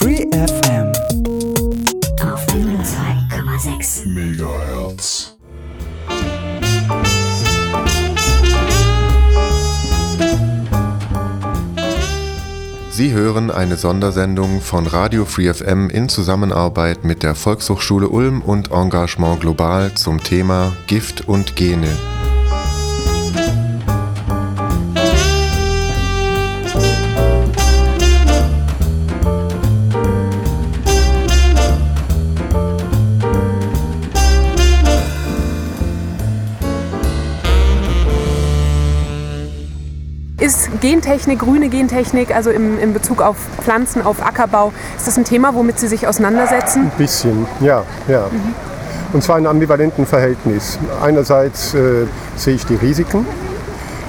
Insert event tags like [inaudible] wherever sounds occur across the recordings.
Free FM auf 102,6 Megahertz. Sie hören eine Sondersendung von Radio Free FM in Zusammenarbeit mit der Volkshochschule Ulm und Engagement Global zum Thema Gift und Gene. Gentechnik, grüne Gentechnik, also im, in Bezug auf Pflanzen, auf Ackerbau, ist das ein Thema, womit Sie sich auseinandersetzen? Ein bisschen, ja, ja. Und zwar in einem ambivalenten Verhältnis. Einerseits äh, sehe ich die Risiken,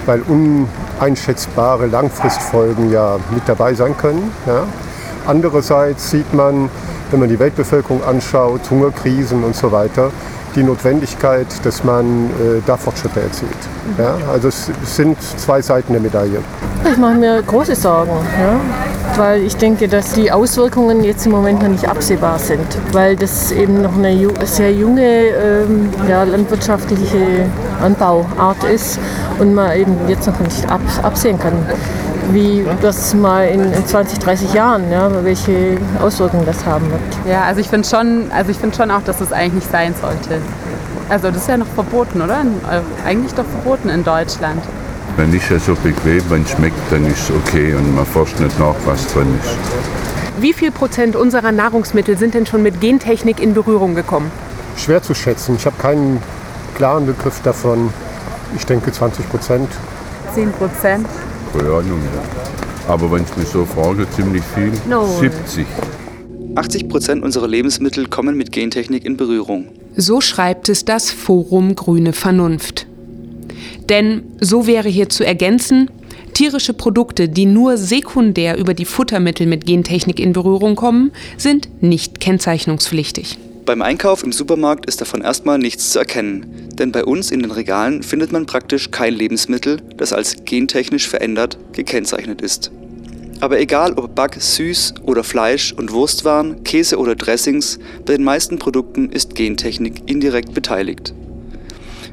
weil uneinschätzbare Langfristfolgen ja mit dabei sein können. Ja. Andererseits sieht man, wenn man die Weltbevölkerung anschaut, Hungerkrisen und so weiter, die Notwendigkeit, dass man äh, da Fortschritte erzielt. Ja. Also es sind zwei Seiten der Medaille. Ich mache mir große Sorgen, ja? weil ich denke, dass die Auswirkungen jetzt im Moment noch nicht absehbar sind, weil das eben noch eine ju sehr junge ähm, ja, landwirtschaftliche Anbauart ist und man eben jetzt noch nicht ab absehen kann, wie das mal in, in 20, 30 Jahren, ja, welche Auswirkungen das haben wird. Ja, also ich finde schon, also ich finde schon auch, dass es eigentlich nicht sein sollte. Also das ist ja noch verboten, oder? Äh, Eigentlich doch verboten in Deutschland. Wenn ist ja so bequem, wenn es schmeckt, dann ist es okay und man forscht nicht nach, was drin ist. Wie viel Prozent unserer Nahrungsmittel sind denn schon mit Gentechnik in Berührung gekommen? Schwer zu schätzen. Ich habe keinen klaren Begriff davon. Ich denke 20 Prozent. 10 Prozent. Keine Ahnung. Aber wenn ich mich so frage, ziemlich viel. No. 70. 80 Prozent unserer Lebensmittel kommen mit Gentechnik in Berührung. So schreibt es das Forum Grüne Vernunft. Denn, so wäre hier zu ergänzen, tierische Produkte, die nur sekundär über die Futtermittel mit Gentechnik in Berührung kommen, sind nicht kennzeichnungspflichtig. Beim Einkauf im Supermarkt ist davon erstmal nichts zu erkennen, denn bei uns in den Regalen findet man praktisch kein Lebensmittel, das als gentechnisch verändert gekennzeichnet ist. Aber egal ob Back, Süß oder Fleisch und Wurstwaren, Käse oder Dressings, bei den meisten Produkten ist Gentechnik indirekt beteiligt.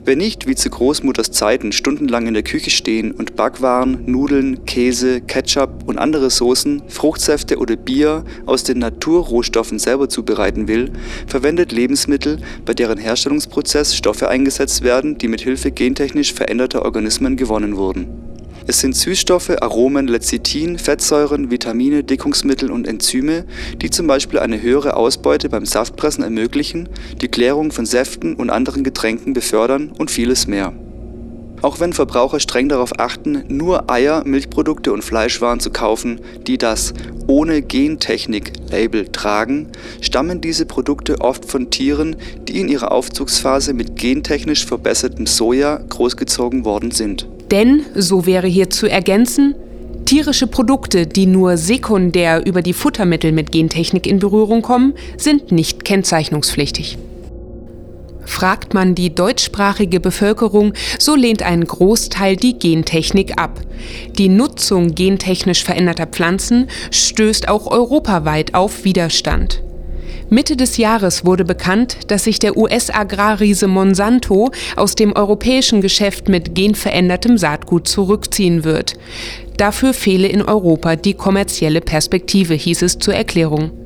Wer nicht wie zu Großmutters Zeiten stundenlang in der Küche stehen und Backwaren, Nudeln, Käse, Ketchup und andere Soßen, Fruchtsäfte oder Bier aus den Naturrohstoffen selber zubereiten will, verwendet Lebensmittel, bei deren Herstellungsprozess Stoffe eingesetzt werden, die mit Hilfe gentechnisch veränderter Organismen gewonnen wurden. Es sind Süßstoffe, Aromen, Lecithin, Fettsäuren, Vitamine, Dickungsmittel und Enzyme, die zum Beispiel eine höhere Ausbeute beim Saftpressen ermöglichen, die Klärung von Säften und anderen Getränken befördern und vieles mehr. Auch wenn Verbraucher streng darauf achten, nur Eier, Milchprodukte und Fleischwaren zu kaufen, die das ohne Gentechnik-Label tragen, stammen diese Produkte oft von Tieren, die in ihrer Aufzugsphase mit gentechnisch verbessertem Soja großgezogen worden sind. Denn, so wäre hier zu ergänzen, tierische Produkte, die nur sekundär über die Futtermittel mit Gentechnik in Berührung kommen, sind nicht kennzeichnungspflichtig. Fragt man die deutschsprachige Bevölkerung, so lehnt ein Großteil die Gentechnik ab. Die Nutzung gentechnisch veränderter Pflanzen stößt auch europaweit auf Widerstand. Mitte des Jahres wurde bekannt, dass sich der US-Agrarriese Monsanto aus dem europäischen Geschäft mit genverändertem Saatgut zurückziehen wird. Dafür fehle in Europa die kommerzielle Perspektive, hieß es zur Erklärung.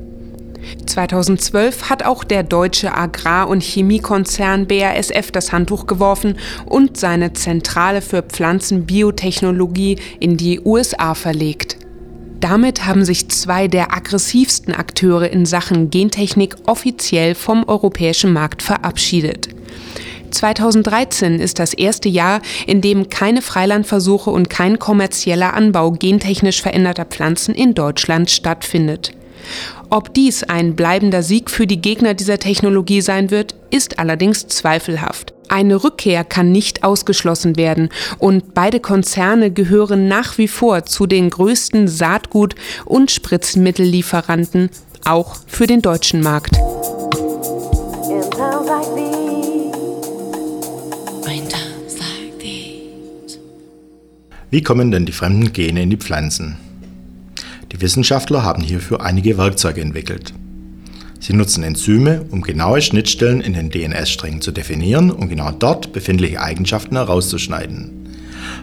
2012 hat auch der deutsche Agrar- und Chemiekonzern BASF das Handtuch geworfen und seine Zentrale für Pflanzenbiotechnologie in die USA verlegt. Damit haben sich zwei der aggressivsten Akteure in Sachen Gentechnik offiziell vom europäischen Markt verabschiedet. 2013 ist das erste Jahr, in dem keine Freilandversuche und kein kommerzieller Anbau gentechnisch veränderter Pflanzen in Deutschland stattfindet. Ob dies ein bleibender Sieg für die Gegner dieser Technologie sein wird, ist allerdings zweifelhaft. Eine Rückkehr kann nicht ausgeschlossen werden und beide Konzerne gehören nach wie vor zu den größten Saatgut- und Spritzmittellieferanten, auch für den deutschen Markt. Wie kommen denn die fremden Gene in die Pflanzen? Wissenschaftler haben hierfür einige Werkzeuge entwickelt. Sie nutzen Enzyme, um genaue Schnittstellen in den DNS-Strängen zu definieren und genau dort befindliche Eigenschaften herauszuschneiden.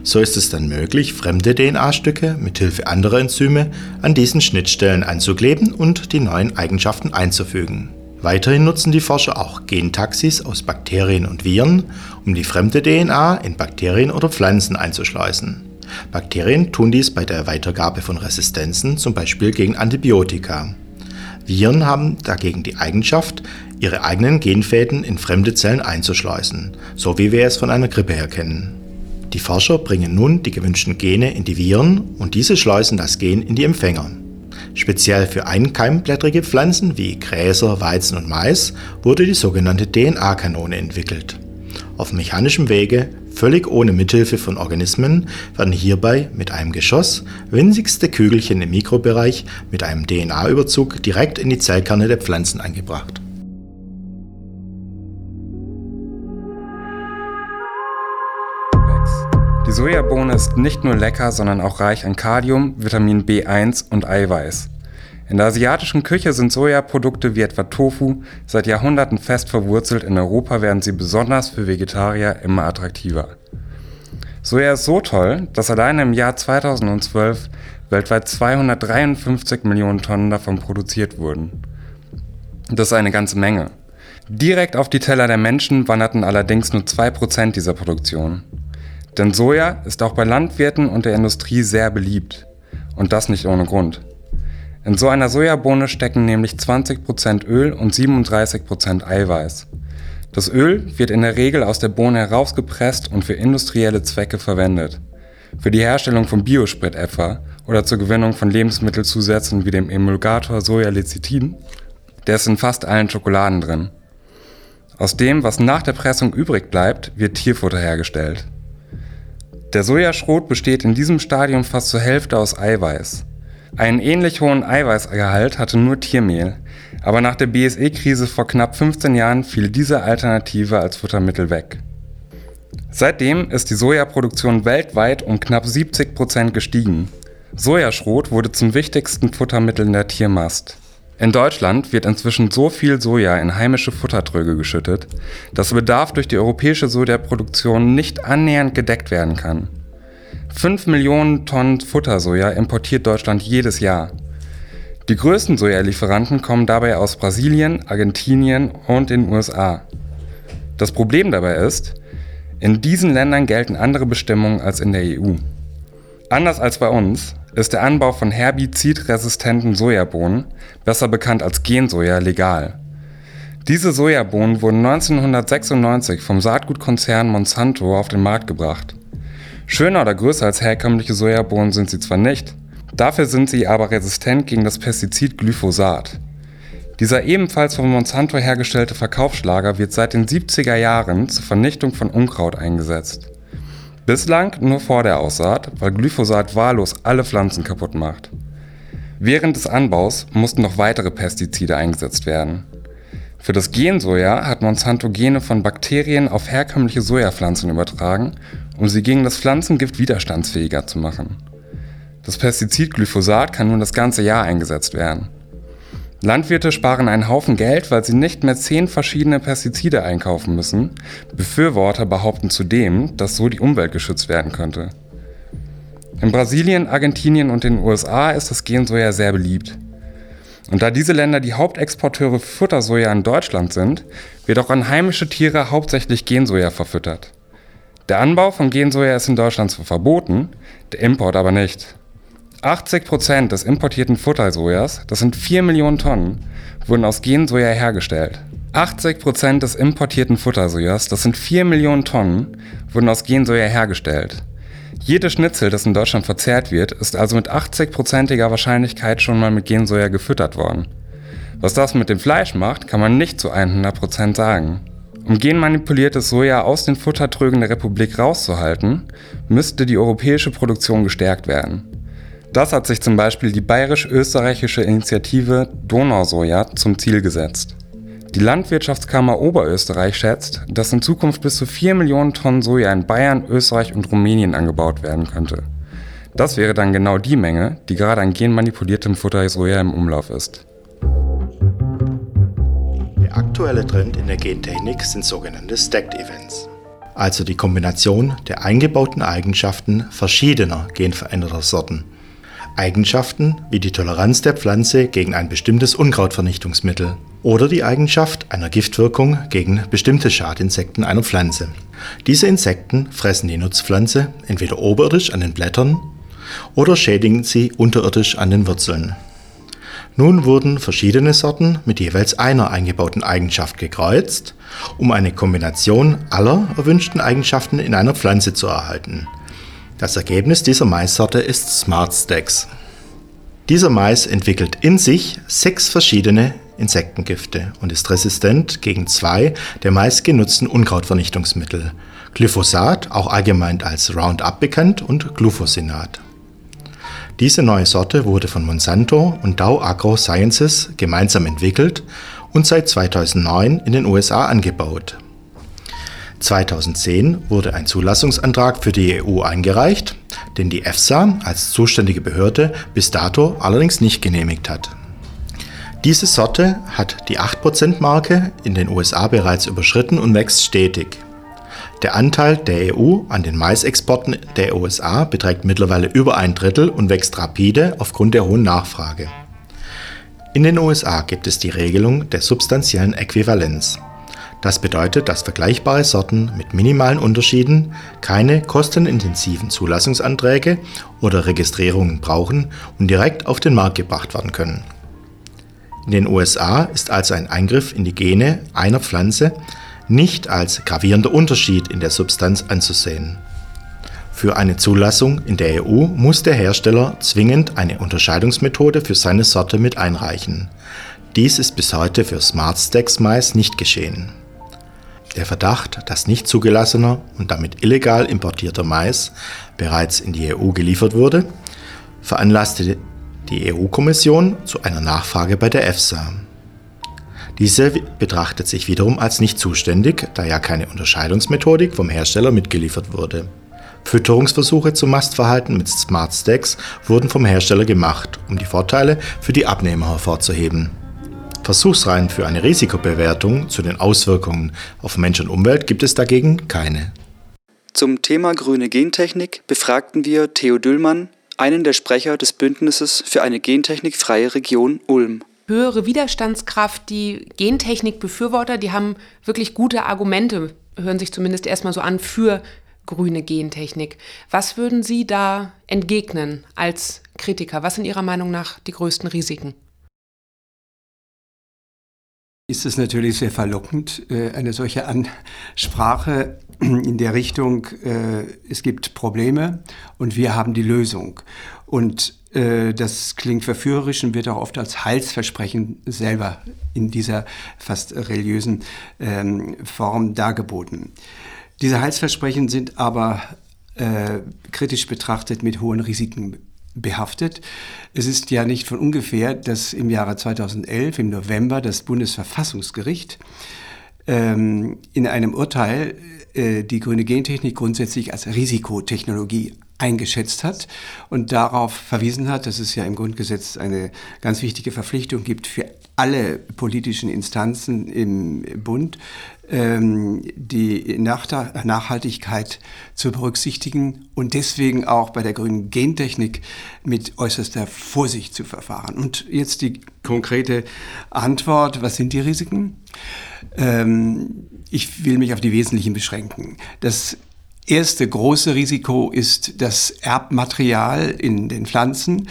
So ist es dann möglich, fremde DNA-Stücke mithilfe anderer Enzyme an diesen Schnittstellen anzukleben und die neuen Eigenschaften einzufügen. Weiterhin nutzen die Forscher auch Gentaxis aus Bakterien und Viren, um die fremde DNA in Bakterien oder Pflanzen einzuschleusen. Bakterien tun dies bei der Weitergabe von Resistenzen, zum Beispiel gegen Antibiotika. Viren haben dagegen die Eigenschaft, ihre eigenen Genfäden in fremde Zellen einzuschleusen, so wie wir es von einer Grippe her kennen. Die Forscher bringen nun die gewünschten Gene in die Viren und diese schleusen das Gen in die Empfänger. Speziell für einkeimblättrige Pflanzen wie Gräser, Weizen und Mais wurde die sogenannte DNA-Kanone entwickelt. Auf mechanischem Wege Völlig ohne Mithilfe von Organismen werden hierbei mit einem Geschoss winzigste Kügelchen im Mikrobereich mit einem DNA-Überzug direkt in die Zellkerne der Pflanzen eingebracht. Die Sojabohne ist nicht nur lecker, sondern auch reich an Kalium, Vitamin B1 und Eiweiß. In der asiatischen Küche sind Sojaprodukte wie etwa Tofu seit Jahrhunderten fest verwurzelt, in Europa werden sie besonders für Vegetarier immer attraktiver. Soja ist so toll, dass alleine im Jahr 2012 weltweit 253 Millionen Tonnen davon produziert wurden. Das ist eine ganze Menge. Direkt auf die Teller der Menschen wanderten allerdings nur 2% dieser Produktion. Denn Soja ist auch bei Landwirten und der Industrie sehr beliebt. Und das nicht ohne Grund. In so einer Sojabohne stecken nämlich 20% Öl und 37% Eiweiß. Das Öl wird in der Regel aus der Bohne herausgepresst und für industrielle Zwecke verwendet. Für die Herstellung von Biosprit etwa oder zur Gewinnung von Lebensmittelzusätzen wie dem Emulgator Sojalecithin, der ist in fast allen Schokoladen drin. Aus dem, was nach der Pressung übrig bleibt, wird Tierfutter hergestellt. Der Sojaschrot besteht in diesem Stadium fast zur Hälfte aus Eiweiß. Einen ähnlich hohen Eiweißgehalt hatte nur Tiermehl, aber nach der BSE-Krise vor knapp 15 Jahren fiel diese Alternative als Futtermittel weg. Seitdem ist die Sojaproduktion weltweit um knapp 70 Prozent gestiegen. Sojaschrot wurde zum wichtigsten Futtermittel in der Tiermast. In Deutschland wird inzwischen so viel Soja in heimische Futtertröge geschüttet, dass der Bedarf durch die europäische Sojaproduktion nicht annähernd gedeckt werden kann. 5 Millionen Tonnen Futtersoja importiert Deutschland jedes Jahr. Die größten Sojalieferanten kommen dabei aus Brasilien, Argentinien und den USA. Das Problem dabei ist, in diesen Ländern gelten andere Bestimmungen als in der EU. Anders als bei uns ist der Anbau von herbizidresistenten Sojabohnen, besser bekannt als Gensoja, legal. Diese Sojabohnen wurden 1996 vom Saatgutkonzern Monsanto auf den Markt gebracht. Schöner oder größer als herkömmliche Sojabohnen sind sie zwar nicht, dafür sind sie aber resistent gegen das Pestizid Glyphosat. Dieser ebenfalls von Monsanto hergestellte Verkaufsschlager wird seit den 70er Jahren zur Vernichtung von Unkraut eingesetzt. Bislang nur vor der Aussaat, weil Glyphosat wahllos alle Pflanzen kaputt macht. Während des Anbaus mussten noch weitere Pestizide eingesetzt werden. Für das Gensoja hat Monsanto Gene von Bakterien auf herkömmliche Sojapflanzen übertragen um sie gegen das Pflanzengift widerstandsfähiger zu machen. Das Pestizid Glyphosat kann nun das ganze Jahr eingesetzt werden. Landwirte sparen einen Haufen Geld, weil sie nicht mehr zehn verschiedene Pestizide einkaufen müssen. Befürworter behaupten zudem, dass so die Umwelt geschützt werden könnte. In Brasilien, Argentinien und den USA ist das Gensoja sehr beliebt. Und da diese Länder die Hauptexporteure Futtersoja in Deutschland sind, wird auch an heimische Tiere hauptsächlich Gensoja verfüttert. Der Anbau von Gensoja ist in Deutschland zwar verboten, der Import aber nicht. 80% des importierten Futtersojas, das sind 4 Millionen Tonnen, wurden aus Gensoja hergestellt. 80% des importierten Futtersojas, das sind 4 Millionen Tonnen, wurden aus Gensoja hergestellt. Jede Schnitzel, das in Deutschland verzehrt wird, ist also mit 80%iger Wahrscheinlichkeit schon mal mit Gensoja gefüttert worden. Was das mit dem Fleisch macht, kann man nicht zu 100% sagen. Um genmanipuliertes Soja aus den Futtertrögen der Republik rauszuhalten, müsste die europäische Produktion gestärkt werden. Das hat sich zum Beispiel die bayerisch-österreichische Initiative Donausoja zum Ziel gesetzt. Die Landwirtschaftskammer Oberösterreich schätzt, dass in Zukunft bis zu 4 Millionen Tonnen Soja in Bayern, Österreich und Rumänien angebaut werden könnte. Das wäre dann genau die Menge, die gerade an genmanipuliertem Futter Soja im Umlauf ist. Der aktuelle Trend in der Gentechnik sind sogenannte Stacked Events, also die Kombination der eingebauten Eigenschaften verschiedener genveränderter Sorten. Eigenschaften wie die Toleranz der Pflanze gegen ein bestimmtes Unkrautvernichtungsmittel oder die Eigenschaft einer Giftwirkung gegen bestimmte Schadinsekten einer Pflanze. Diese Insekten fressen die Nutzpflanze entweder oberirdisch an den Blättern oder schädigen sie unterirdisch an den Wurzeln. Nun wurden verschiedene Sorten mit jeweils einer eingebauten Eigenschaft gekreuzt, um eine Kombination aller erwünschten Eigenschaften in einer Pflanze zu erhalten. Das Ergebnis dieser Maissorte ist Smart Stacks. Dieser Mais entwickelt in sich sechs verschiedene Insektengifte und ist resistent gegen zwei der meist genutzten Unkrautvernichtungsmittel, Glyphosat, auch allgemein als Roundup bekannt, und Glufosinat. Diese neue Sorte wurde von Monsanto und Dow Agro Sciences gemeinsam entwickelt und seit 2009 in den USA angebaut. 2010 wurde ein Zulassungsantrag für die EU eingereicht, den die EFSA als zuständige Behörde bis dato allerdings nicht genehmigt hat. Diese Sorte hat die 8%-Marke in den USA bereits überschritten und wächst stetig. Der Anteil der EU an den Maisexporten der USA beträgt mittlerweile über ein Drittel und wächst rapide aufgrund der hohen Nachfrage. In den USA gibt es die Regelung der substanziellen Äquivalenz. Das bedeutet, dass vergleichbare Sorten mit minimalen Unterschieden keine kostenintensiven Zulassungsanträge oder Registrierungen brauchen und direkt auf den Markt gebracht werden können. In den USA ist also ein Eingriff in die Gene einer Pflanze nicht als gravierender Unterschied in der Substanz anzusehen. Für eine Zulassung in der EU muss der Hersteller zwingend eine Unterscheidungsmethode für seine Sorte mit einreichen. Dies ist bis heute für Smart Stacks Mais nicht geschehen. Der Verdacht, dass nicht zugelassener und damit illegal importierter Mais bereits in die EU geliefert wurde, veranlasste die EU-Kommission zu einer Nachfrage bei der EFSA. Diese betrachtet sich wiederum als nicht zuständig, da ja keine Unterscheidungsmethodik vom Hersteller mitgeliefert wurde. Fütterungsversuche zum Mastverhalten mit Smart Stacks wurden vom Hersteller gemacht, um die Vorteile für die Abnehmer hervorzuheben. Versuchsreihen für eine Risikobewertung zu den Auswirkungen auf Mensch und Umwelt gibt es dagegen keine. Zum Thema grüne Gentechnik befragten wir Theo Düllmann, einen der Sprecher des Bündnisses für eine gentechnikfreie Region Ulm höhere Widerstandskraft. Die Gentechnik-Befürworter, die haben wirklich gute Argumente, hören sich zumindest erstmal so an, für grüne Gentechnik. Was würden Sie da entgegnen als Kritiker? Was sind Ihrer Meinung nach die größten Risiken? Ist es natürlich sehr verlockend, äh, eine solche Ansprache in der Richtung, äh, es gibt Probleme und wir haben die Lösung. Und das klingt verführerisch und wird auch oft als Heilsversprechen selber in dieser fast religiösen ähm, Form dargeboten. Diese Heilsversprechen sind aber äh, kritisch betrachtet mit hohen Risiken behaftet. Es ist ja nicht von ungefähr, dass im Jahre 2011, im November, das Bundesverfassungsgericht ähm, in einem Urteil äh, die grüne Gentechnik grundsätzlich als Risikotechnologie eingeschätzt hat und darauf verwiesen hat, dass es ja im Grundgesetz eine ganz wichtige Verpflichtung gibt für alle politischen Instanzen im Bund, ähm, die Nachhaltigkeit zu berücksichtigen und deswegen auch bei der grünen Gentechnik mit äußerster Vorsicht zu verfahren. Und jetzt die konkrete Antwort, was sind die Risiken? Ähm, ich will mich auf die wesentlichen beschränken. Das erste große Risiko ist das Erbmaterial in den Pflanzen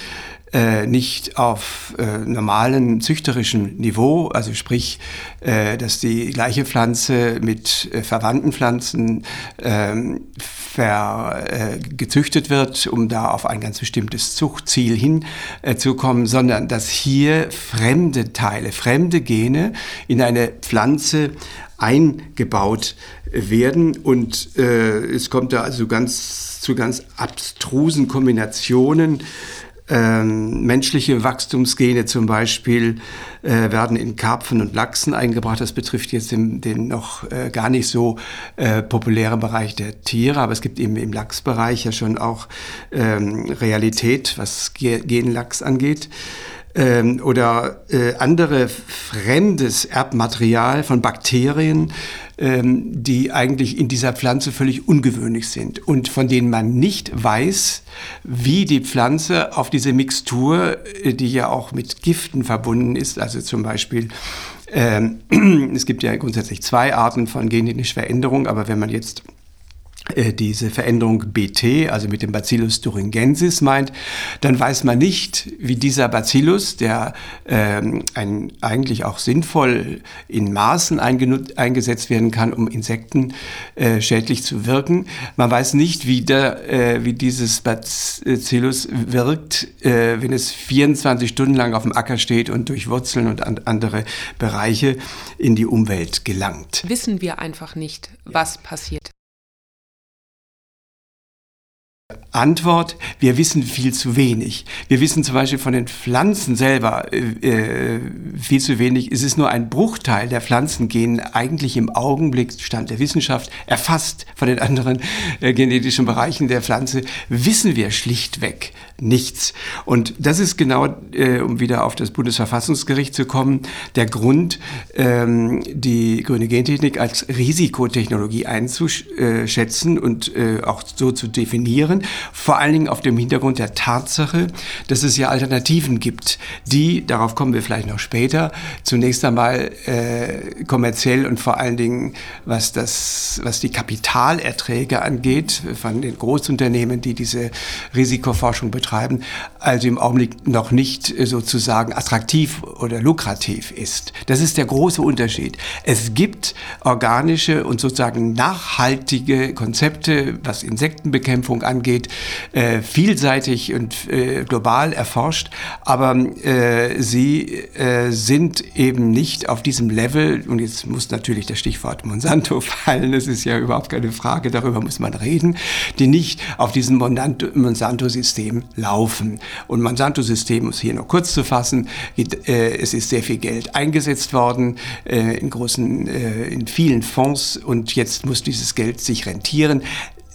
äh, nicht auf äh, normalen züchterischen Niveau, also sprich, äh, dass die gleiche Pflanze mit äh, verwandten Pflanzen ähm, ver, äh, gezüchtet wird, um da auf ein ganz bestimmtes Zuchtziel hinzukommen, sondern dass hier fremde Teile, fremde Gene in eine Pflanze eingebaut werden. Und äh, es kommt da also ganz zu ganz abstrusen Kombinationen ähm, menschliche Wachstumsgene zum Beispiel äh, werden in Karpfen und Lachsen eingebracht. Das betrifft jetzt den, den noch äh, gar nicht so äh, populären Bereich der Tiere, aber es gibt eben im Lachsbereich ja schon auch ähm, Realität, was Genlachs angeht ähm, oder äh, andere fremdes Erbmaterial von Bakterien, ähm, die eigentlich in dieser Pflanze völlig ungewöhnlich sind und von denen man nicht weiß, wie die Pflanze auf diese Mixtur, äh, die ja auch mit Giften verbunden ist, also zum Beispiel ähm, [clears throat] es gibt ja grundsätzlich zwei Arten von genetischer Veränderung, aber wenn man jetzt diese Veränderung BT, also mit dem Bacillus thuringiensis meint, dann weiß man nicht, wie dieser Bacillus, der ähm, ein, eigentlich auch sinnvoll in Maßen eingesetzt werden kann, um Insekten äh, schädlich zu wirken, man weiß nicht, wie, der, äh, wie dieses Bacillus wirkt, äh, wenn es 24 Stunden lang auf dem Acker steht und durch Wurzeln und an andere Bereiche in die Umwelt gelangt. Wissen wir einfach nicht, was passiert. Antwort, wir wissen viel zu wenig. Wir wissen zum Beispiel von den Pflanzen selber äh, äh, viel zu wenig. Es ist nur ein Bruchteil der Pflanzengenen eigentlich im Augenblick Stand der Wissenschaft erfasst. Von den anderen äh, genetischen Bereichen der Pflanze wissen wir schlichtweg nichts. Und das ist genau, äh, um wieder auf das Bundesverfassungsgericht zu kommen, der Grund, ähm, die grüne Gentechnik als Risikotechnologie einzuschätzen und äh, auch so zu definieren. Vor allen Dingen auf dem Hintergrund der Tatsache, dass es ja Alternativen gibt, die, darauf kommen wir vielleicht noch später, zunächst einmal äh, kommerziell und vor allen Dingen, was, das, was die Kapitalerträge angeht, von den Großunternehmen, die diese Risikoforschung betreiben, also im Augenblick noch nicht sozusagen attraktiv oder lukrativ ist. Das ist der große Unterschied. Es gibt organische und sozusagen nachhaltige Konzepte, was Insektenbekämpfung angeht, äh, vielseitig und äh, global erforscht, aber sie sind eben nicht auf diesem Level, und jetzt muss natürlich das Stichwort Monsanto [laughs] fallen, das ist ja überhaupt keine Frage, darüber muss man reden, die nicht auf diesem Monsanto-System laufen. Und Monsanto-System, um es hier nur kurz zu fassen, äh, es ist sehr viel Geld eingesetzt worden äh, in großen, äh, in vielen Fonds. Und jetzt muss dieses Geld sich rentieren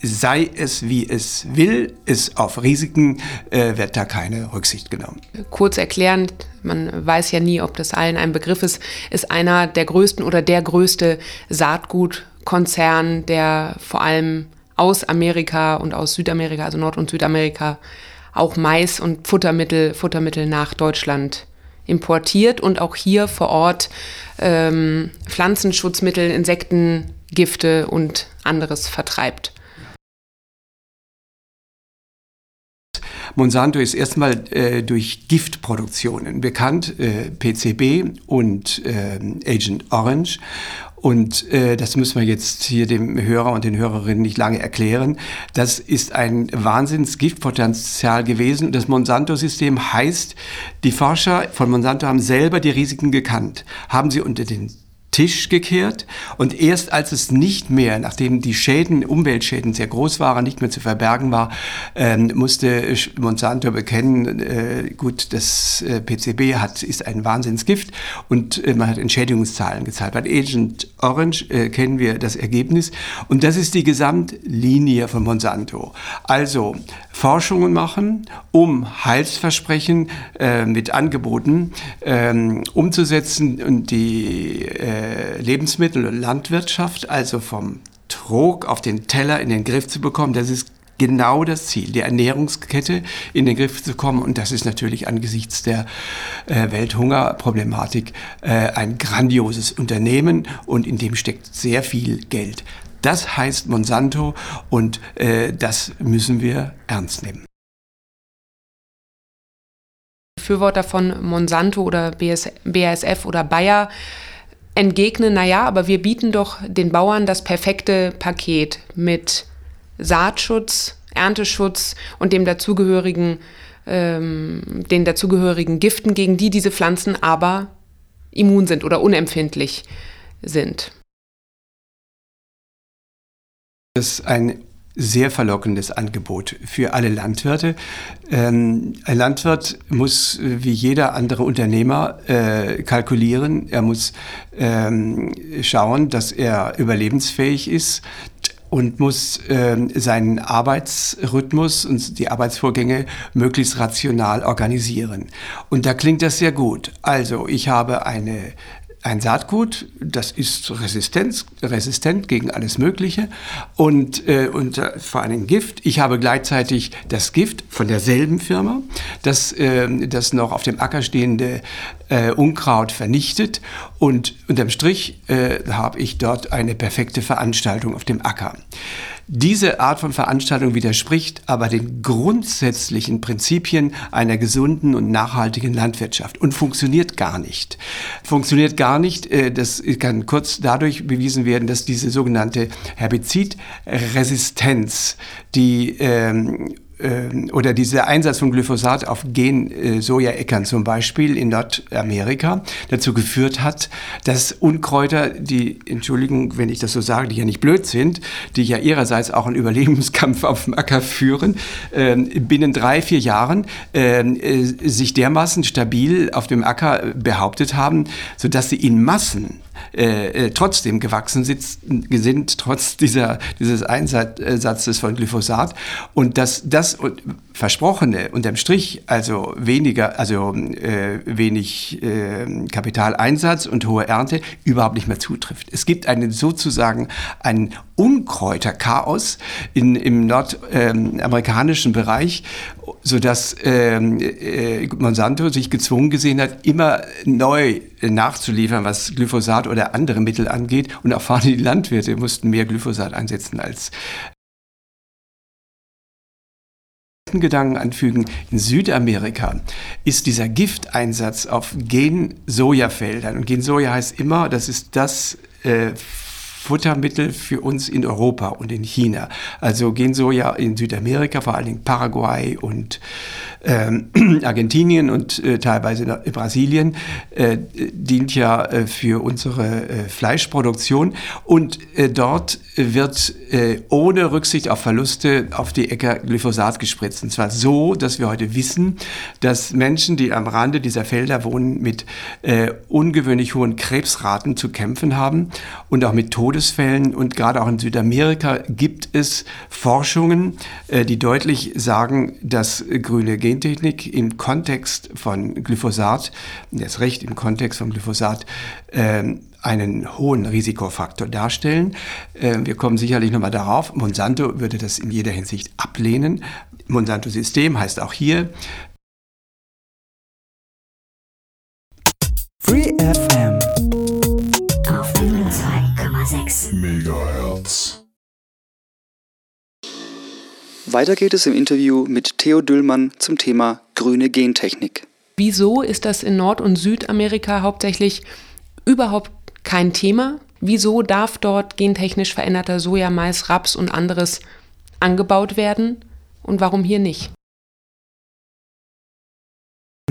sei es wie es will, ist auf Risiken äh, wird da keine Rücksicht genommen. Kurz erklärend, man weiß ja nie, ob das allen ein Begriff ist, ist einer der größten oder der größte Saatgutkonzern, der vor allem aus Amerika und aus Südamerika, also Nord- und Südamerika, auch Mais und Futtermittel, Futtermittel nach Deutschland importiert und auch hier vor Ort ähm, Pflanzenschutzmittel, Insektengifte und anderes vertreibt. Monsanto ist erstmal äh, durch Giftproduktionen bekannt, äh, PCB und äh, Agent Orange. Und äh, das müssen wir jetzt hier dem Hörer und den Hörerinnen nicht lange erklären. Das ist ein Wahnsinnsgiftpotenzial gewesen. Das Monsanto-System heißt, die Forscher von Monsanto haben selber die Risiken gekannt, haben sie unter den Tisch gekehrt und erst als es nicht mehr, nachdem die Schäden, Umweltschäden sehr groß waren, nicht mehr zu verbergen war, ähm, musste Monsanto bekennen, äh, gut, das äh, PCB hat, ist ein Wahnsinnsgift und äh, man hat Entschädigungszahlen gezahlt. Bei Agent Orange äh, kennen wir das Ergebnis und das ist die Gesamtlinie von Monsanto. Also Forschungen machen, um Heilsversprechen äh, mit Angeboten ähm, umzusetzen und die äh, Lebensmittel- und Landwirtschaft, also vom Trog auf den Teller in den Griff zu bekommen, das ist genau das Ziel, die Ernährungskette in den Griff zu kommen. Und das ist natürlich angesichts der äh, Welthungerproblematik äh, ein grandioses Unternehmen und in dem steckt sehr viel Geld. Das heißt Monsanto und äh, das müssen wir ernst nehmen. Befürworter von Monsanto oder BS, BASF oder Bayer entgegnen, naja, aber wir bieten doch den Bauern das perfekte Paket mit Saatschutz, Ernteschutz und dem dazugehörigen, ähm, den dazugehörigen Giften, gegen die diese Pflanzen aber immun sind oder unempfindlich sind. Das ist ein sehr verlockendes Angebot für alle Landwirte. Ähm, ein Landwirt muss wie jeder andere Unternehmer äh, kalkulieren. Er muss ähm, schauen, dass er überlebensfähig ist und muss äh, seinen Arbeitsrhythmus und die Arbeitsvorgänge möglichst rational organisieren. Und da klingt das sehr gut. Also ich habe eine ein Saatgut, das ist resistent, resistent gegen alles Mögliche und, äh, und äh, vor allem Gift. Ich habe gleichzeitig das Gift von derselben Firma, das, äh, das noch auf dem Acker stehende äh, Unkraut vernichtet und unterm Strich äh, habe ich dort eine perfekte Veranstaltung auf dem Acker. Diese Art von Veranstaltung widerspricht aber den grundsätzlichen Prinzipien einer gesunden und nachhaltigen Landwirtschaft und funktioniert gar nicht. Funktioniert gar nicht, äh, das kann kurz dadurch bewiesen werden, dass diese sogenannte Herbizidresistenz, die ähm, oder dieser Einsatz von Glyphosat auf Gen-Sojaäckern zum Beispiel in Nordamerika dazu geführt hat, dass Unkräuter, die, Entschuldigung, wenn ich das so sage, die ja nicht blöd sind, die ja ihrerseits auch einen [laughs] Überlebenskampf auf dem Acker führen, ähm, binnen drei, vier Jahren ähm, äh, sich dermaßen stabil auf dem Acker behauptet haben, sodass sie in Massen äh, äh, trotzdem gewachsen sind, trotz dieser, dieses Einsatzes von Glyphosat. Und dass das Versprochene unterm Strich, also weniger, also äh, wenig äh, Kapitaleinsatz und hohe Ernte, überhaupt nicht mehr zutrifft. Es gibt einen sozusagen ein Unkräuterchaos in, im nordamerikanischen ähm, Bereich, sodass ähm, äh, Monsanto sich gezwungen gesehen hat, immer neu nachzuliefern, was Glyphosat oder andere Mittel angeht. Und auch vor [laughs] allem die Landwirte mussten mehr Glyphosat einsetzen als Gedanken anfügen, in Südamerika ist dieser Gifteinsatz auf Gen-Sojafeldern, und Gen-Soja heißt immer, das ist das äh, Futtermittel für uns in Europa und in China. Also Gensoja in Südamerika, vor allen Dingen Paraguay und ähm, [clears throat] Argentinien und äh, teilweise Brasilien, äh, dient ja äh, für unsere äh, Fleischproduktion. Und äh, dort wird äh, ohne Rücksicht auf Verluste auf die Äcker Glyphosat gespritzt. Und zwar so, dass wir heute wissen, dass Menschen, die am Rande dieser Felder wohnen, mit ungewöhnlich hohen Krebsraten zu kämpfen haben und auch mit Tod Todesfällen und gerade auch in Südamerika gibt es Forschungen, äh, die deutlich sagen, dass grüne Gentechnik im Kontext von Glyphosat, das Recht im Kontext von Glyphosat, ähm, einen hohen Risikofaktor darstellen. Ähm, wir kommen sicherlich nochmal darauf. Monsanto würde das in jeder Hinsicht ablehnen. Monsanto-System heißt auch hier. Free FM 1,6 MHz. Weiter geht es im Interview mit Theo Düllmann zum Thema grüne Gentechnik. Wieso ist das in Nord- und Südamerika hauptsächlich überhaupt kein Thema? Wieso darf dort gentechnisch veränderter Soja, Mais, Raps und anderes angebaut werden und warum hier nicht?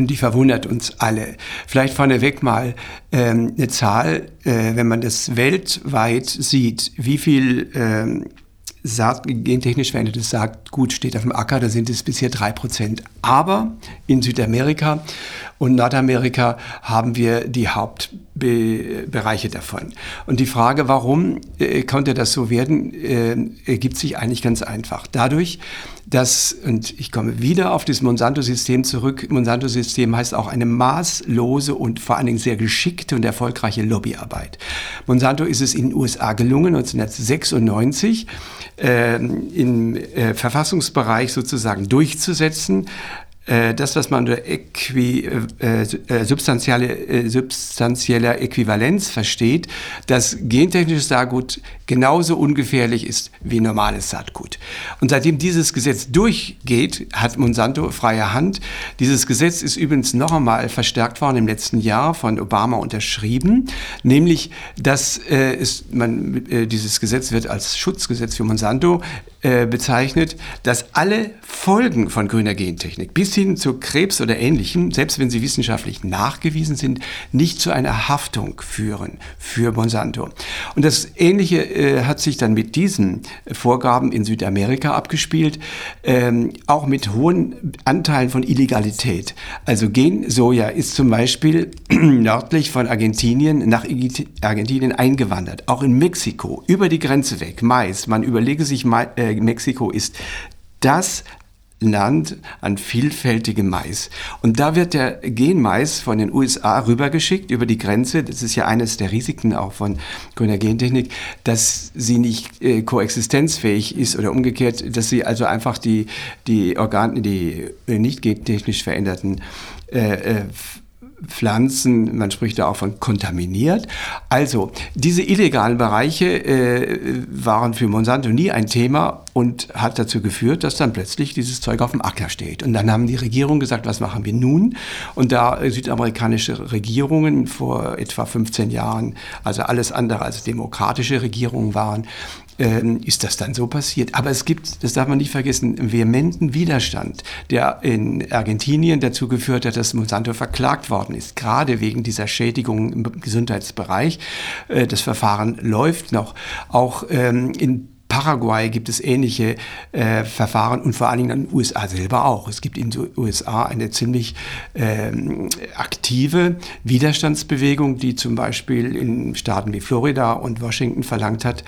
Die verwundert uns alle. Vielleicht vorneweg mal ähm, eine Zahl, äh, wenn man das weltweit sieht, wie viel ähm, gentechnisch verändertes Saatgut steht auf dem Acker, da sind es bisher drei Prozent. Aber in Südamerika und Nordamerika haben wir die Hauptbereiche davon. Und die Frage, warum äh, konnte das so werden, äh, ergibt sich eigentlich ganz einfach. Dadurch, dass, und ich komme wieder auf das Monsanto-System zurück, Monsanto-System heißt auch eine maßlose und vor allen Dingen sehr geschickte und erfolgreiche Lobbyarbeit. Monsanto ist es in den USA gelungen, 1996 äh, im äh, Verfassungsbereich sozusagen durchzusetzen, das, was man unter Äqui, äh, äh, substanzielle, äh, substanzieller Äquivalenz versteht, dass gentechnisches Saatgut genauso ungefährlich ist wie normales Saatgut. Und seitdem dieses Gesetz durchgeht, hat Monsanto freie Hand. Dieses Gesetz ist übrigens noch einmal verstärkt worden im letzten Jahr von Obama unterschrieben, nämlich, dass äh, ist, man, äh, dieses Gesetz wird als Schutzgesetz für Monsanto bezeichnet, dass alle Folgen von grüner Gentechnik bis bis zu Krebs oder Ähnlichem, selbst wenn sie wissenschaftlich nachgewiesen sind, nicht zu einer Haftung führen für Monsanto. Und das Ähnliche äh, hat sich dann mit diesen Vorgaben in Südamerika abgespielt, ähm, auch mit hohen Anteilen von Illegalität. Also Gensoja ist zum Beispiel [clears throat] nördlich von Argentinien nach Argentinien eingewandert, auch in Mexiko, über die Grenze weg, Mais. Man überlege sich, äh, Mexiko ist das Land an vielfältigem Mais. Und da wird der Genmais von den USA rübergeschickt über die Grenze. Das ist ja eines der Risiken auch von grüner Gentechnik, dass sie nicht äh, koexistenzfähig ist oder umgekehrt, dass sie also einfach die, die Organe, die nicht gentechnisch veränderten äh, äh Pflanzen, man spricht da auch von kontaminiert. Also, diese illegalen Bereiche äh, waren für Monsanto nie ein Thema und hat dazu geführt, dass dann plötzlich dieses Zeug auf dem Acker steht. Und dann haben die Regierungen gesagt, was machen wir nun? Und da südamerikanische Regierungen vor etwa 15 Jahren, also alles andere als demokratische Regierungen waren, ähm, ist das dann so passiert. Aber es gibt, das darf man nicht vergessen, einen vehementen Widerstand, der in Argentinien dazu geführt hat, dass Monsanto verklagt worden ist, gerade wegen dieser Schädigung im Gesundheitsbereich. Äh, das Verfahren läuft noch. Auch ähm, in Paraguay gibt es ähnliche äh, Verfahren und vor allen Dingen in den USA selber auch. Es gibt in den USA eine ziemlich ähm, aktive Widerstandsbewegung, die zum Beispiel in Staaten wie Florida und Washington verlangt hat,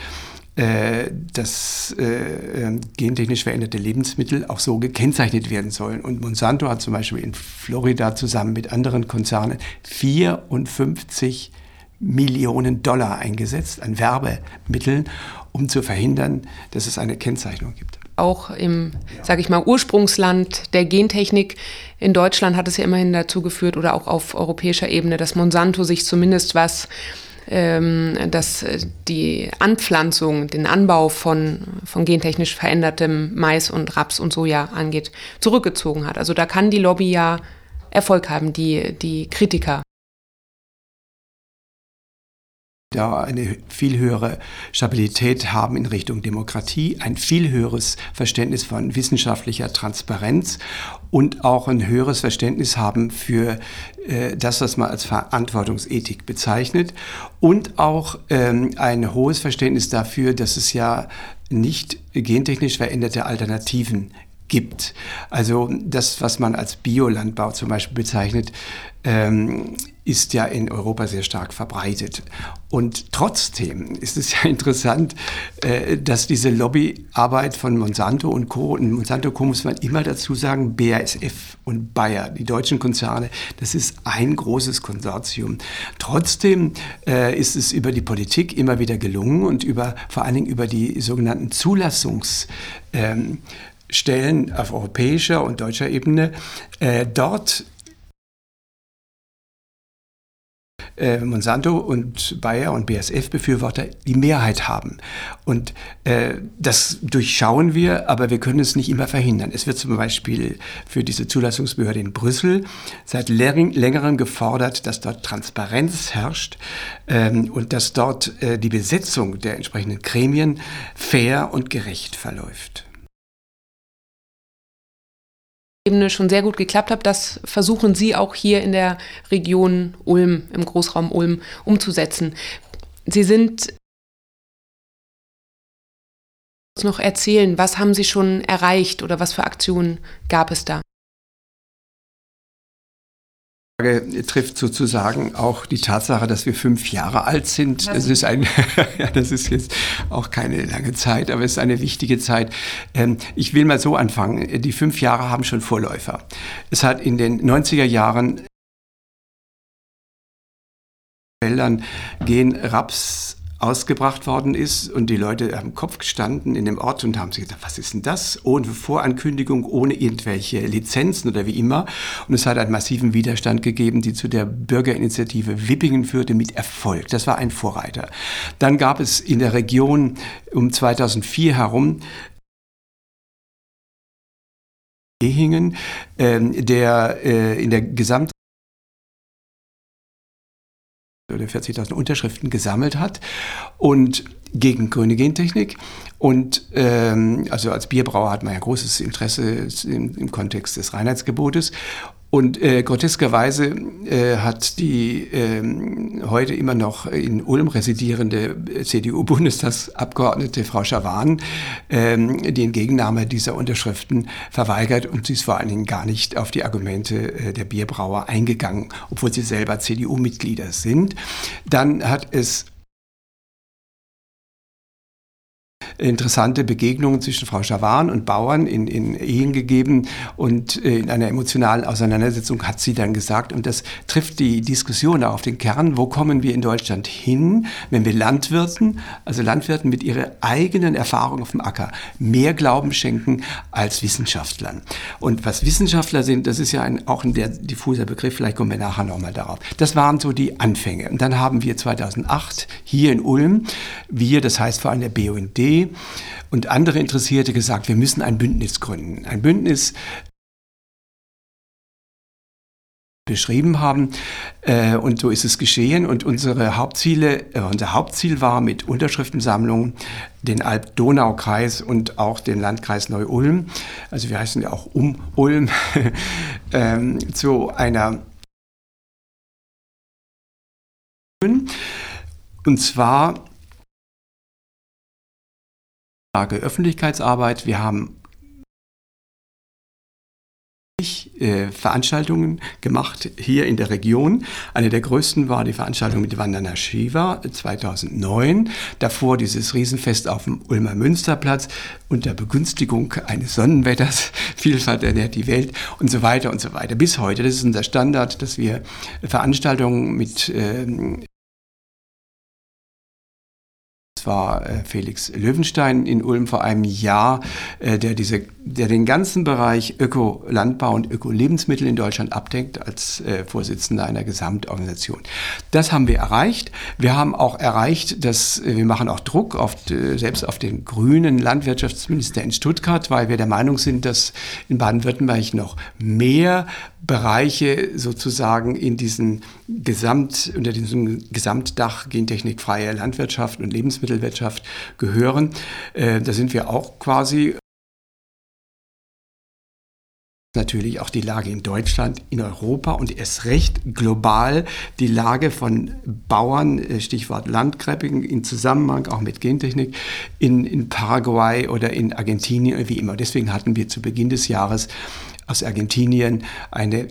dass äh, ähm, gentechnisch veränderte Lebensmittel auch so gekennzeichnet werden sollen. Und Monsanto hat zum Beispiel in Florida zusammen mit anderen Konzernen 54 Millionen Dollar eingesetzt an Werbemitteln, um zu verhindern, dass es eine Kennzeichnung gibt auch im, sage ich mal, Ursprungsland der Gentechnik. In Deutschland hat es ja immerhin dazu geführt oder auch auf europäischer Ebene, dass Monsanto sich zumindest was ähm, dass äh, die Anpflanzung, den Anbau von, von gentechnisch verändertem Mais und Raps und Soja angeht, zurückgezogen hat. Also da kann die Lobby ja Erfolg haben, die, die Kritiker da eine viel höhere Stabilität haben in Richtung Demokratie, ein viel höheres Verständnis von wissenschaftlicher Transparenz und auch ein höheres Verständnis haben für äh, das, was man als Verantwortungsethik bezeichnet und auch ähm, ein hohes Verständnis dafür, dass es ja nicht gentechnisch veränderte Alternativen gibt. Also das, was man als Biolandbau zum Beispiel bezeichnet, ähm, ist ja in Europa sehr stark verbreitet. Und trotzdem ist es ja [laughs] interessant, äh, dass diese Lobbyarbeit von Monsanto und Co. und Monsanto Co. muss man immer dazu sagen, BASF und Bayer, die deutschen Konzerne, das ist ein großes Konsortium. Trotzdem äh, ist es über die Politik immer wieder gelungen und über, vor allen Dingen über die sogenannten Zulassungs ähm, Stellen auf europäischer und deutscher Ebene, äh, dort äh, Monsanto und Bayer und BASF-Befürworter die Mehrheit haben. Und äh, das durchschauen wir, aber wir können es nicht immer verhindern. Es wird zum Beispiel für diese Zulassungsbehörde in Brüssel seit längerem gefordert, dass dort Transparenz herrscht ähm, und dass dort äh, die Besetzung der entsprechenden Gremien fair und gerecht verläuft. Ebene schon sehr gut geklappt hat. Das versuchen Sie auch hier in der Region Ulm, im Großraum Ulm umzusetzen. Sie sind noch erzählen, was haben Sie schon erreicht oder was für Aktionen gab es da? Trifft sozusagen auch die Tatsache, dass wir fünf Jahre alt sind. Das ist, ein, [laughs] ja, das ist jetzt auch keine lange Zeit, aber es ist eine wichtige Zeit. Ähm, ich will mal so anfangen. Die fünf Jahre haben schon Vorläufer. Es hat in den 90er Jahren Wäldern gehen Raps ausgebracht worden ist und die Leute am Kopf gestanden in dem Ort und haben sich gedacht, was ist denn das? Ohne Vorankündigung, ohne irgendwelche Lizenzen oder wie immer. Und es hat einen massiven Widerstand gegeben, die zu der Bürgerinitiative Wippingen führte mit Erfolg. Das war ein Vorreiter. Dann gab es in der Region um 2004 herum Ehingen, äh, der äh, in der Gesamt oder 40.000 Unterschriften gesammelt hat und gegen grüne Gentechnik. Und ähm, also als Bierbrauer hat man ja großes Interesse im, im Kontext des Reinheitsgebotes. Und äh, groteskerweise äh, hat die äh, heute immer noch in Ulm residierende CDU-Bundestagsabgeordnete Frau Schawan ähm, die Entgegennahme dieser Unterschriften verweigert und sie ist vor allen Dingen gar nicht auf die Argumente äh, der Bierbrauer eingegangen, obwohl sie selber CDU-Mitglieder sind. Dann hat es interessante Begegnungen zwischen Frau Schawan und Bauern in, in Ehen gegeben und äh, in einer emotionalen Auseinandersetzung hat sie dann gesagt, und das trifft die Diskussion auf den Kern, wo kommen wir in Deutschland hin, wenn wir Landwirten, also Landwirten mit ihrer eigenen Erfahrung auf dem Acker, mehr Glauben schenken als Wissenschaftlern. Und was Wissenschaftler sind, das ist ja ein, auch ein sehr diffuser Begriff, vielleicht kommen wir nachher nochmal darauf. Das waren so die Anfänge. Und dann haben wir 2008 hier in Ulm, wir, das heißt vor allem der BUND, und andere Interessierte gesagt, wir müssen ein Bündnis gründen. Ein Bündnis beschrieben haben. Äh, und so ist es geschehen. Und unsere Hauptziele, äh, unser Hauptziel war mit Unterschriftensammlungen den Alb-Donau-Kreis und auch den Landkreis Neu-Ulm, also wir heißen ja auch um Ulm, [laughs] ähm, zu einer und zwar Öffentlichkeitsarbeit. Wir haben äh, Veranstaltungen gemacht hier in der Region. Eine der größten war die Veranstaltung mit Vandana Shiva 2009. Davor dieses Riesenfest auf dem Ulmer Münsterplatz unter Begünstigung eines Sonnenwetters. [laughs] Vielfalt ernährt die Welt und so weiter und so weiter. Bis heute. Das ist unser Standard, dass wir Veranstaltungen mit ähm, war äh, Felix Löwenstein in Ulm vor einem Jahr, äh, der, diese, der den ganzen Bereich Ökolandbau und Ökolebensmittel in Deutschland abdeckt als äh, Vorsitzender einer Gesamtorganisation. Das haben wir erreicht. Wir haben auch erreicht, dass wir machen auch Druck auf, selbst auf den grünen Landwirtschaftsminister in Stuttgart, weil wir der Meinung sind, dass in Baden-Württemberg noch mehr Bereiche sozusagen in diesen Gesamt, unter diesem Gesamtdach gentechnikfreie Landwirtschaft und Lebensmittelwirtschaft gehören. Äh, da sind wir auch quasi natürlich auch die Lage in Deutschland, in Europa und erst recht global die Lage von Bauern, äh, Stichwort Landgrabbing, in Zusammenhang auch mit Gentechnik in, in Paraguay oder in Argentinien, wie immer. Deswegen hatten wir zu Beginn des Jahres aus Argentinien, eine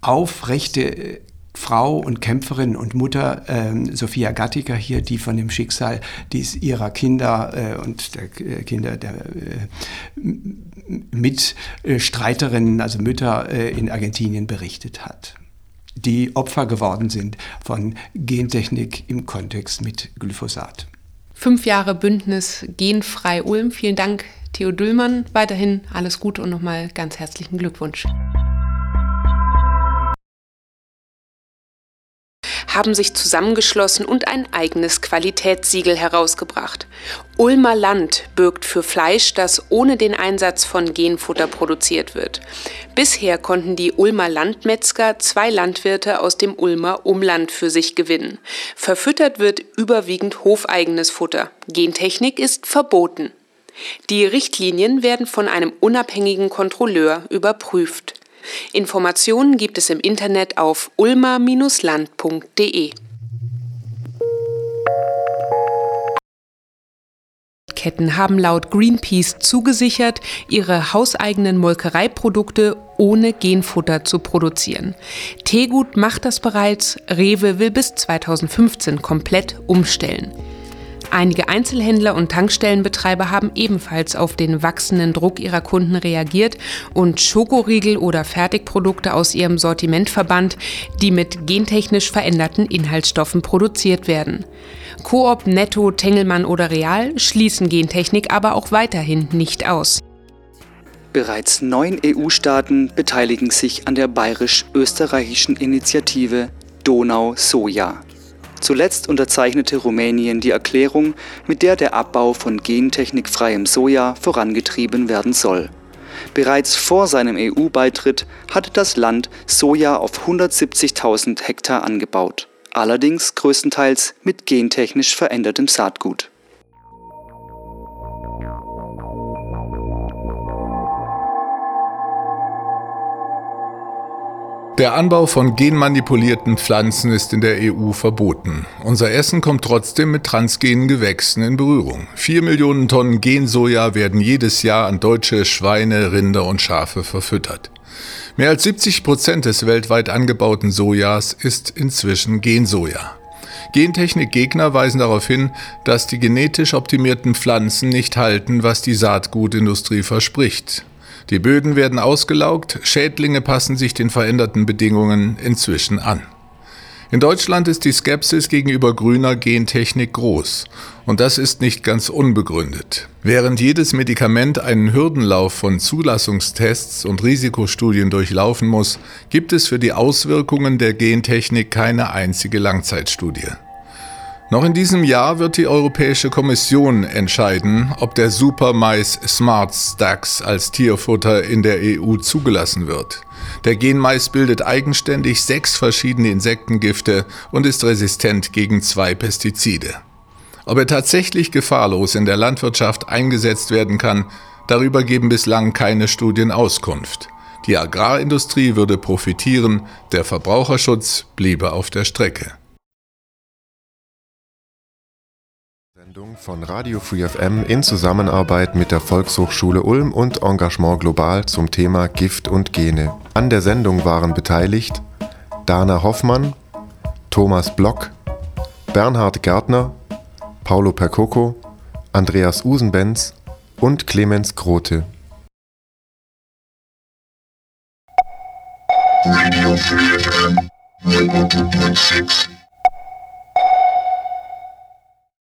aufrechte Frau und Kämpferin und Mutter äh, Sophia Gattiker hier, die von dem Schicksal dies ihrer Kinder äh, und der äh, Kinder der äh, Mitstreiterinnen, also Mütter äh, in Argentinien berichtet hat, die Opfer geworden sind von Gentechnik im Kontext mit Glyphosat. Fünf Jahre Bündnis Genfrei Ulm. Vielen Dank, Theo Düllmann. Weiterhin alles Gute und nochmal ganz herzlichen Glückwunsch. haben sich zusammengeschlossen und ein eigenes Qualitätssiegel herausgebracht. Ulmer Land birgt für Fleisch, das ohne den Einsatz von Genfutter produziert wird. Bisher konnten die Ulmer Landmetzger zwei Landwirte aus dem Ulmer Umland für sich gewinnen. Verfüttert wird überwiegend hofeigenes Futter. Gentechnik ist verboten. Die Richtlinien werden von einem unabhängigen Kontrolleur überprüft. Informationen gibt es im Internet auf ulmer-land.de. Ketten haben laut Greenpeace zugesichert, ihre hauseigenen Molkereiprodukte ohne Genfutter zu produzieren. Tegut macht das bereits, Rewe will bis 2015 komplett umstellen. Einige Einzelhändler und Tankstellenbetreiber haben ebenfalls auf den wachsenden Druck ihrer Kunden reagiert und Schokoriegel oder Fertigprodukte aus ihrem Sortiment verbannt, die mit gentechnisch veränderten Inhaltsstoffen produziert werden. Coop, Netto, Tengelmann oder Real schließen Gentechnik aber auch weiterhin nicht aus. Bereits neun EU-Staaten beteiligen sich an der bayerisch-österreichischen Initiative Donau Soja. Zuletzt unterzeichnete Rumänien die Erklärung, mit der der Abbau von gentechnikfreiem Soja vorangetrieben werden soll. Bereits vor seinem EU-Beitritt hatte das Land Soja auf 170.000 Hektar angebaut. allerdings größtenteils mit gentechnisch verändertem Saatgut. Der Anbau von genmanipulierten Pflanzen ist in der EU verboten. Unser Essen kommt trotzdem mit transgenen Gewächsen in Berührung. Vier Millionen Tonnen Gensoja werden jedes Jahr an deutsche Schweine, Rinder und Schafe verfüttert. Mehr als 70 Prozent des weltweit angebauten Sojas ist inzwischen Gensoja. Gentechnikgegner weisen darauf hin, dass die genetisch optimierten Pflanzen nicht halten, was die Saatgutindustrie verspricht. Die Böden werden ausgelaugt, Schädlinge passen sich den veränderten Bedingungen inzwischen an. In Deutschland ist die Skepsis gegenüber grüner Gentechnik groß. Und das ist nicht ganz unbegründet. Während jedes Medikament einen Hürdenlauf von Zulassungstests und Risikostudien durchlaufen muss, gibt es für die Auswirkungen der Gentechnik keine einzige Langzeitstudie. Noch in diesem Jahr wird die Europäische Kommission entscheiden, ob der Supermais Smart Stacks als Tierfutter in der EU zugelassen wird. Der Genmais bildet eigenständig sechs verschiedene Insektengifte und ist resistent gegen zwei Pestizide. Ob er tatsächlich gefahrlos in der Landwirtschaft eingesetzt werden kann, darüber geben bislang keine Studien Auskunft. Die Agrarindustrie würde profitieren, der Verbraucherschutz bliebe auf der Strecke. Von Radio Free FM in Zusammenarbeit mit der Volkshochschule Ulm und Engagement Global zum Thema Gift und Gene. An der Sendung waren beteiligt Dana Hoffmann, Thomas Block, Bernhard Gärtner, Paulo Percoco, Andreas Usenbenz und Clemens Grote. Radio Free FM 100.6